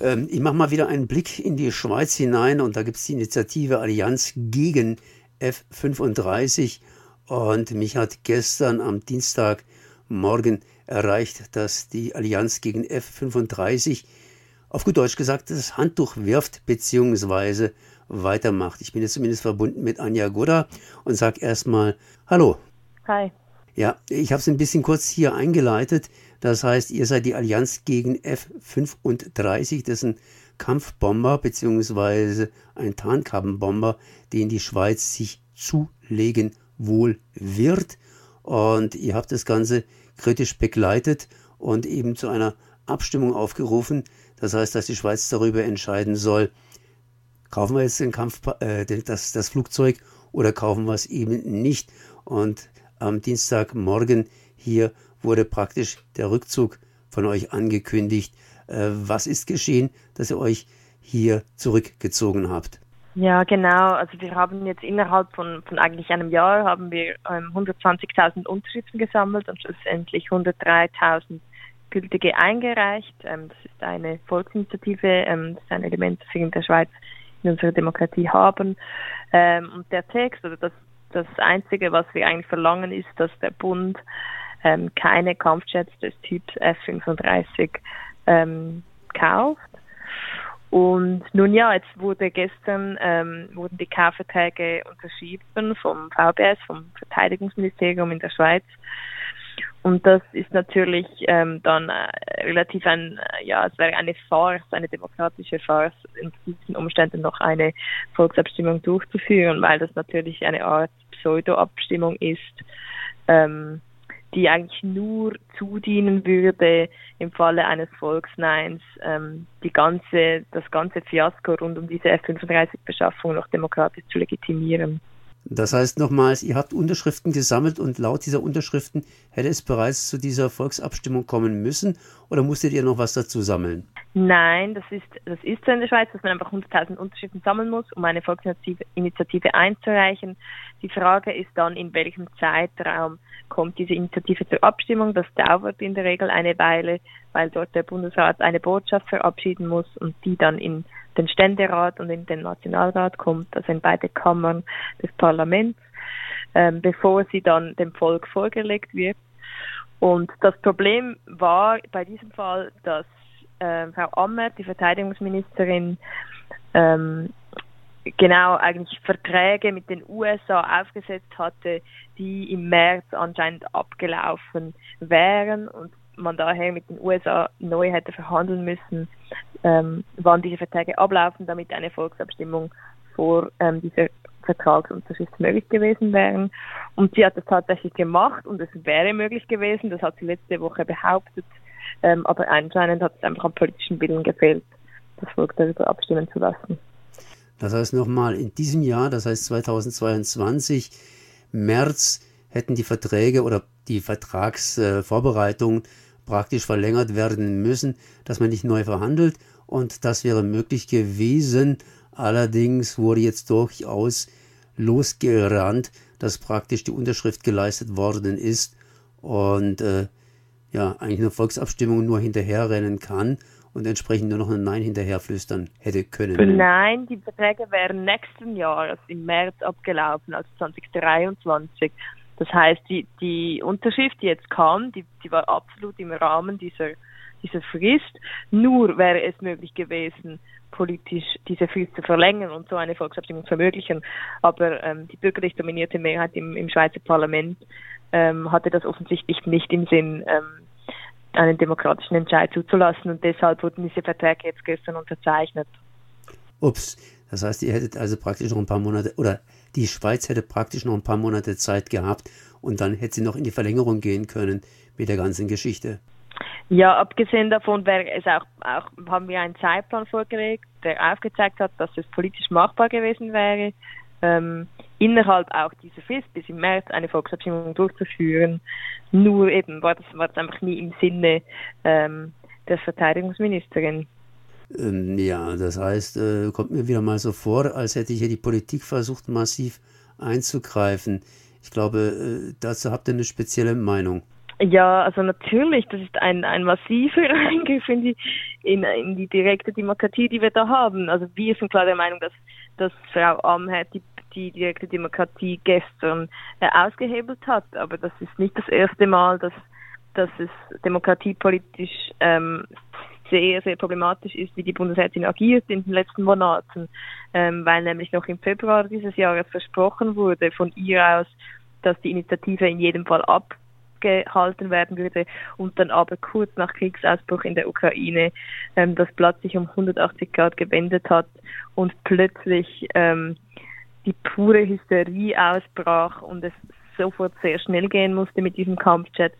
Ähm, ich mache mal wieder einen Blick in die Schweiz hinein und da gibt es die Initiative Allianz gegen F35 und mich hat gestern am Dienstagmorgen erreicht, dass die Allianz gegen F35 auf gut Deutsch gesagt das Handtuch wirft bzw. weitermacht. Ich bin jetzt zumindest verbunden mit Anja Goda und sage erstmal Hallo. Hi. Ja, ich habe es ein bisschen kurz hier eingeleitet. Das heißt, ihr seid die Allianz gegen F-35, das ist ein Kampfbomber beziehungsweise ein Tarnkappenbomber, den die Schweiz sich zulegen wohl wird. Und ihr habt das Ganze kritisch begleitet und eben zu einer Abstimmung aufgerufen. Das heißt, dass die Schweiz darüber entscheiden soll, kaufen wir jetzt den Kampf, äh, das, das Flugzeug oder kaufen wir es eben nicht. Und am Dienstagmorgen hier wurde praktisch der Rückzug von euch angekündigt. Äh, was ist geschehen, dass ihr euch hier zurückgezogen habt? Ja, genau. Also wir haben jetzt innerhalb von, von eigentlich einem Jahr haben wir ähm, 120.000 Unterschriften gesammelt und schlussendlich 103.000 gültige eingereicht. Ähm, das ist eine Volksinitiative, ähm, das ist ein Element, das wir in der Schweiz in unserer Demokratie haben. Ähm, und der Text, also das, das Einzige, was wir eigentlich verlangen, ist, dass der Bund ähm, keine Kampfjets des Typs F-35 ähm, kauft. Und nun ja, jetzt wurde gestern ähm, wurden die Kaufverträge unterschrieben vom VBS, vom Verteidigungsministerium in der Schweiz. Und das ist natürlich ähm, dann äh, relativ ein, äh, ja, es wäre eine Farce, eine demokratische Farce, in diesen Umständen noch eine Volksabstimmung durchzuführen, weil das natürlich eine Art Pseudo-Abstimmung ist, ähm, die eigentlich nur zudienen würde, im Falle eines Volksneins ähm, die ganze, das ganze Fiasko rund um diese F-35-Beschaffung noch demokratisch zu legitimieren. Das heißt nochmals, ihr habt Unterschriften gesammelt und laut dieser Unterschriften hätte es bereits zu dieser Volksabstimmung kommen müssen oder musstet ihr noch was dazu sammeln? Nein, das ist, das ist so in der Schweiz, dass man einfach 100.000 Unterschriften sammeln muss, um eine Volksinitiative einzureichen. Die Frage ist dann, in welchem Zeitraum kommt diese Initiative zur Abstimmung. Das dauert in der Regel eine Weile, weil dort der Bundesrat eine Botschaft verabschieden muss und die dann in den Ständerat und in den Nationalrat kommt, also in beide Kammern des Parlaments, ähm, bevor sie dann dem Volk vorgelegt wird. Und das Problem war bei diesem Fall, dass äh, Frau Ammer, die Verteidigungsministerin, ähm, genau eigentlich Verträge mit den USA aufgesetzt hatte, die im März anscheinend abgelaufen wären und man daher mit den USA neu hätte verhandeln müssen, ähm, wann diese Verträge ablaufen, damit eine Volksabstimmung vor ähm, dieser Vertragsunterschrift möglich gewesen wäre. Und sie hat das tatsächlich gemacht und es wäre möglich gewesen, das hat sie letzte Woche behauptet, ähm, aber anscheinend hat es einfach am politischen Willen gefehlt, das Volk darüber abstimmen zu lassen. Das heißt nochmal, in diesem Jahr, das heißt 2022, März, hätten die Verträge oder die Vertragsvorbereitungen praktisch verlängert werden müssen, dass man nicht neu verhandelt und das wäre möglich gewesen. Allerdings wurde jetzt durchaus losgerannt, dass praktisch die Unterschrift geleistet worden ist und äh, ja, eigentlich eine Volksabstimmung nur hinterherrennen kann und entsprechend nur noch ein Nein hinterherflüstern hätte können. Nein, die Verträge wären nächsten Jahr, also im März abgelaufen, also 2023. Das heißt, die, die Unterschrift, die jetzt kam, die, die war absolut im Rahmen dieser, dieser Frist. Nur wäre es möglich gewesen, politisch diese Frist zu verlängern und so eine Volksabstimmung zu ermöglichen. Aber ähm, die bürgerlich dominierte Mehrheit im, im Schweizer Parlament ähm, hatte das offensichtlich nicht im Sinn, ähm, einen demokratischen Entscheid zuzulassen und deshalb wurden diese Verträge jetzt gestern unterzeichnet. Ups, das heißt, ihr hättet also praktisch noch ein paar Monate oder die Schweiz hätte praktisch noch ein paar Monate Zeit gehabt und dann hätte sie noch in die Verlängerung gehen können mit der ganzen Geschichte. Ja, abgesehen davon wäre es auch, auch, haben wir einen Zeitplan vorgelegt, der aufgezeigt hat, dass es politisch machbar gewesen wäre, ähm, innerhalb auch dieser Frist bis im März eine Volksabstimmung durchzuführen. Nur eben war das, war das einfach nie im Sinne ähm, der Verteidigungsministerin. Ähm, ja, das heißt, äh, kommt mir wieder mal so vor, als hätte hier die Politik versucht, massiv einzugreifen. Ich glaube, äh, dazu habt ihr eine spezielle Meinung. Ja, also natürlich, das ist ein, ein massiver Eingriff in die, in, in die direkte Demokratie, die wir da haben. Also wir sind klar der Meinung, dass, dass Frau Amherd die, die direkte Demokratie gestern äh, ausgehebelt hat. Aber das ist nicht das erste Mal, dass, dass es demokratiepolitisch ähm, sehr, sehr problematisch ist, wie die Bundesrätin agiert in den letzten Monaten, ähm, weil nämlich noch im Februar dieses Jahres versprochen wurde von ihr aus, dass die Initiative in jedem Fall ab gehalten werden würde und dann aber kurz nach Kriegsausbruch in der Ukraine ähm, das Blatt sich um 180 Grad gewendet hat und plötzlich ähm, die pure Hysterie ausbrach und es sofort sehr schnell gehen musste mit diesem Kampfjet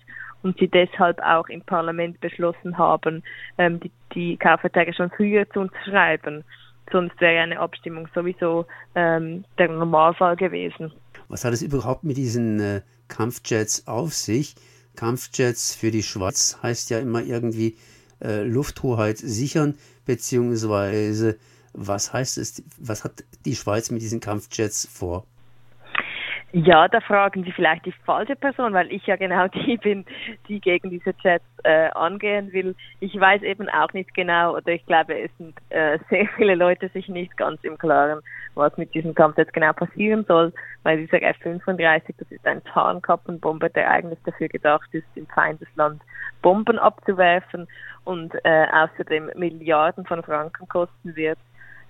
und sie deshalb auch im Parlament beschlossen haben, ähm, die, die Kaufverträge schon früher zu unterschreiben. Sonst wäre eine Abstimmung sowieso ähm, der Normalfall gewesen. Was hat es überhaupt mit diesen äh, Kampfjets auf sich? Kampfjets für die Schweiz heißt ja immer irgendwie äh, Lufthoheit sichern, beziehungsweise was heißt es, was hat die Schweiz mit diesen Kampfjets vor? Ja, da fragen Sie vielleicht die falsche Person, weil ich ja genau die bin, die gegen diese Chats äh, angehen will. Ich weiß eben auch nicht genau, oder ich glaube, es sind äh, sehr viele Leute sich nicht ganz im Klaren, was mit diesem Kampf jetzt genau passieren soll, weil dieser F-35, das ist ein Tarnkappenbomber, der eigentlich dafür gedacht ist, im Feindesland Bomben abzuwerfen und äh, außerdem Milliarden von Franken kosten wird.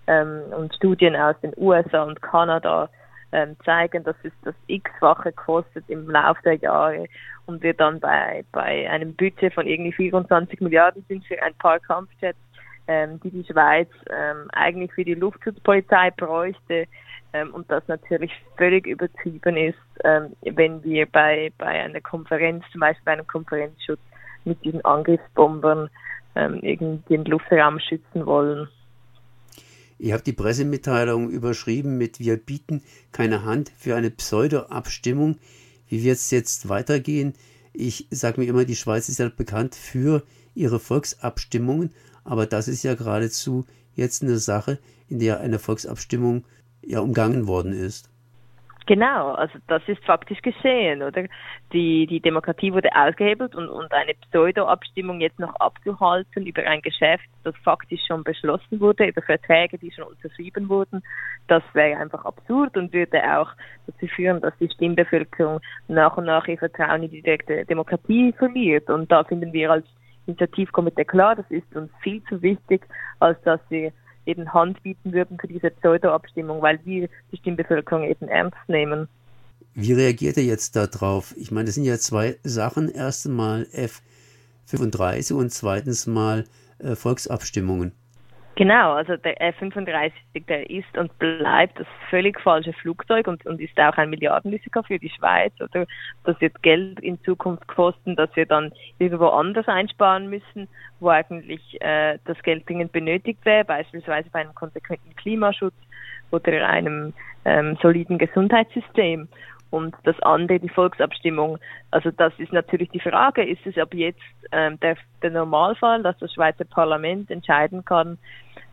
Ähm, und Studien aus den USA und Kanada ähm, zeigen, dass es das x-fache kostet im Laufe der Jahre und wir dann bei, bei einem Budget von irgendwie 24 Milliarden sind für ein paar Kampfjets, ähm, die die Schweiz ähm, eigentlich für die Luftschutzpolizei bräuchte ähm, und das natürlich völlig übertrieben ist, ähm, wenn wir bei, bei einer Konferenz, zum Beispiel bei einem Konferenzschutz mit diesen Angriffsbombern ähm, irgendwie den Luftraum schützen wollen. Ihr habt die Pressemitteilung überschrieben mit Wir bieten keine Hand für eine Pseudo-Abstimmung. Wie wird es jetzt weitergehen? Ich sage mir immer, die Schweiz ist ja bekannt für ihre Volksabstimmungen, aber das ist ja geradezu jetzt eine Sache, in der eine Volksabstimmung ja umgangen worden ist. Genau, also das ist faktisch geschehen, oder? Die, die Demokratie wurde ausgehebelt und, und eine Pseudo-Abstimmung jetzt noch abzuhalten über ein Geschäft, das faktisch schon beschlossen wurde, über Verträge, die schon unterschrieben wurden, das wäre einfach absurd und würde auch dazu führen, dass die Stimmbevölkerung nach und nach ihr Vertrauen in die direkte Demokratie verliert. Und da finden wir als Initiativkomitee klar, das ist uns viel zu wichtig, als dass wir eben Hand bieten würden für diese Pseudo-Abstimmung, weil wir die Stimmbevölkerung eben ernst nehmen. Wie reagiert er jetzt darauf? Ich meine, das sind ja zwei Sachen. Erstens mal F35 und zweitens mal äh, Volksabstimmungen. Genau, also der F-35, der ist und bleibt das völlig falsche Flugzeug und, und ist auch ein Milliardenrisiko für die Schweiz. Oder das wird Geld in Zukunft kosten, dass wir dann irgendwo anders einsparen müssen, wo eigentlich äh, das Geld dringend benötigt wäre, beispielsweise bei einem konsequenten Klimaschutz oder einem ähm, soliden Gesundheitssystem. Und das andere, die Volksabstimmung, also das ist natürlich die Frage, ist es ab jetzt ähm, der, der Normalfall, dass das Schweizer Parlament entscheiden kann,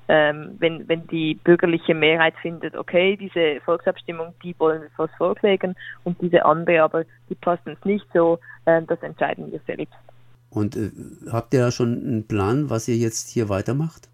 ähm, wenn, wenn die bürgerliche Mehrheit findet, okay, diese Volksabstimmung, die wollen wir was vorlegen und diese andere aber, die passen uns nicht so, äh, das entscheiden wir selbst. Und äh, habt ihr da schon einen Plan, was ihr jetzt hier weitermacht?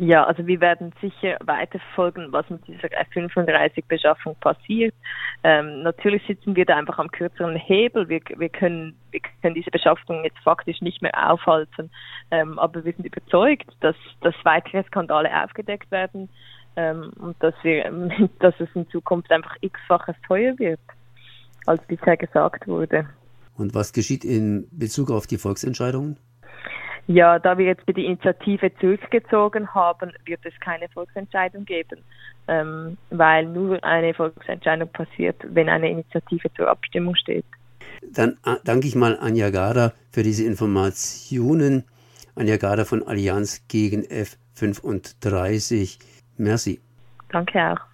Ja, also wir werden sicher weiterverfolgen, was mit dieser F-35-Beschaffung passiert. Ähm, natürlich sitzen wir da einfach am kürzeren Hebel. Wir, wir, können, wir können diese Beschaffung jetzt faktisch nicht mehr aufhalten. Ähm, aber wir sind überzeugt, dass, dass weitere Skandale aufgedeckt werden ähm, und dass, wir, dass es in Zukunft einfach x-faches teuer wird, als bisher gesagt wurde. Und was geschieht in Bezug auf die Volksentscheidungen? Ja, da wir jetzt die Initiative zurückgezogen haben, wird es keine Volksentscheidung geben, ähm, weil nur eine Volksentscheidung passiert, wenn eine Initiative zur Abstimmung steht. Dann äh, danke ich mal Anja Garda für diese Informationen. Anja Garda von Allianz gegen F35. Merci. Danke auch.